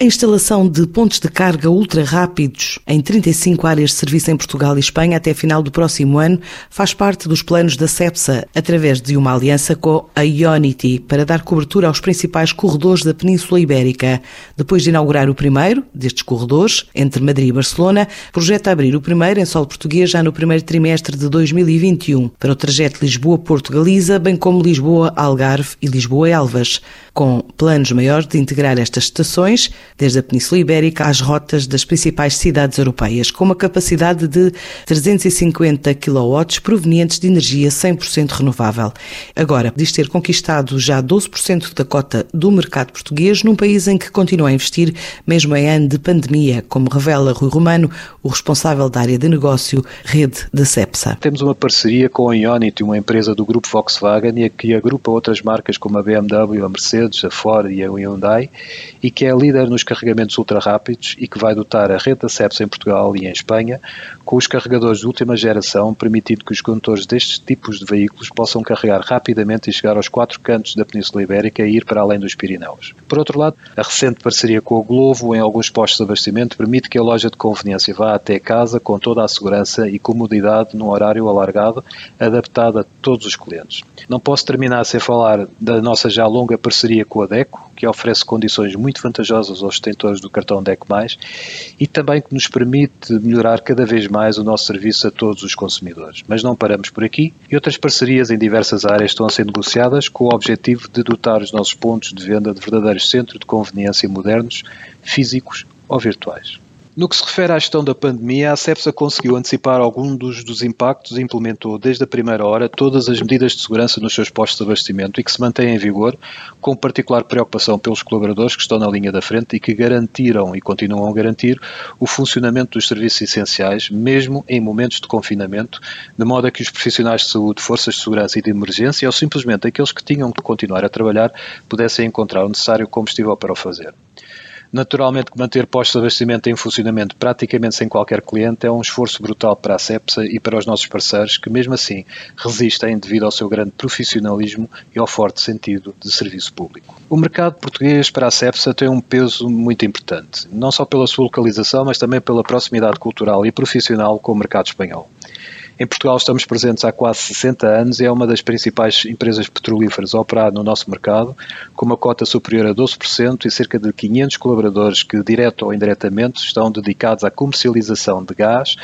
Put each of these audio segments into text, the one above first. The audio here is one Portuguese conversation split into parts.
A instalação de pontos de carga ultra rápidos em 35 áreas de serviço em Portugal e Espanha até final do próximo ano faz parte dos planos da CEPSA, através de uma aliança com a Ionity, para dar cobertura aos principais corredores da Península Ibérica. Depois de inaugurar o primeiro destes corredores, entre Madrid e Barcelona, projeta abrir o primeiro em solo português já no primeiro trimestre de 2021, para o trajeto Lisboa-Porto-Galiza, bem como Lisboa-Algarve e Lisboa-Elvas, com planos maiores de integrar estas estações desde a Península Ibérica às rotas das principais cidades europeias, com uma capacidade de 350 kW provenientes de energia 100% renovável. Agora, diz ter conquistado já 12% da cota do mercado português num país em que continua a investir, mesmo em ano de pandemia, como revela Rui Romano, o responsável da área de negócio, rede da CEPSA. Temos uma parceria com a Ionity, uma empresa do grupo Volkswagen, e que agrupa outras marcas como a BMW, a Mercedes, a Ford e a Hyundai, e que é líder nos carregamentos ultra rápidos e que vai dotar a rede da CEPS em Portugal e em Espanha com os carregadores de última geração, permitindo que os condutores destes tipos de veículos possam carregar rapidamente e chegar aos quatro cantos da Península Ibérica e ir para além dos Pirineus. Por outro lado, a recente parceria com o Glovo em alguns postos de abastecimento permite que a loja de conveniência vá até casa com toda a segurança e comodidade num horário alargado, adaptado a todos os clientes. Não posso terminar sem falar da nossa já longa parceria com a DECO, que oferece condições muito vantajosas aos detentores do cartão DECO+, e também que nos permite melhorar cada vez mais o nosso serviço a todos os consumidores. Mas não paramos por aqui e outras parcerias em diversas áreas estão a ser negociadas com o objetivo de dotar os nossos pontos de venda de verdadeiros centros de conveniência modernos, físicos ou virtuais. No que se refere à gestão da pandemia, a CEPSA conseguiu antecipar alguns dos, dos, impactos e implementou desde a primeira hora todas as medidas de segurança nos seus postos de abastecimento e que se mantêm em vigor, com particular preocupação pelos colaboradores que estão na linha da frente e que garantiram e continuam a garantir o funcionamento dos serviços essenciais, mesmo em momentos de confinamento, de modo a que os profissionais de saúde, forças de segurança e de emergência, ou simplesmente aqueles que tinham que continuar a trabalhar, pudessem encontrar o necessário combustível para o fazer. Naturalmente manter postos de abastecimento em funcionamento praticamente sem qualquer cliente é um esforço brutal para a CEPSA e para os nossos parceiros que, mesmo assim, resistem devido ao seu grande profissionalismo e ao forte sentido de serviço público. O mercado português para a CEPSA tem um peso muito importante, não só pela sua localização, mas também pela proximidade cultural e profissional com o mercado espanhol. Em Portugal estamos presentes há quase 60 anos e é uma das principais empresas petrolíferas a operar no nosso mercado, com uma cota superior a 12% e cerca de 500 colaboradores que, direto ou indiretamente, estão dedicados à comercialização de gás,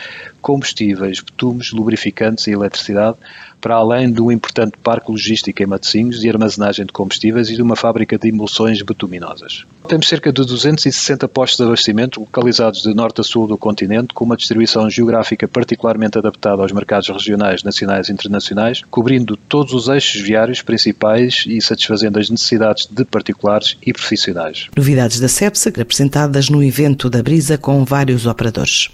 combustíveis, betumes, lubrificantes e eletricidade, para além do importante parque logístico em Matosinhos de armazenagem de combustíveis e de uma fábrica de emulsões betuminosas. Temos cerca de 260 postos de abastecimento localizados de norte a sul do continente, com uma distribuição geográfica particularmente adaptada aos mercados regionais, nacionais e internacionais, cobrindo todos os eixos viários principais e satisfazendo as necessidades de particulares e profissionais. Novidades da CEPSA apresentadas no evento da Brisa com vários operadores.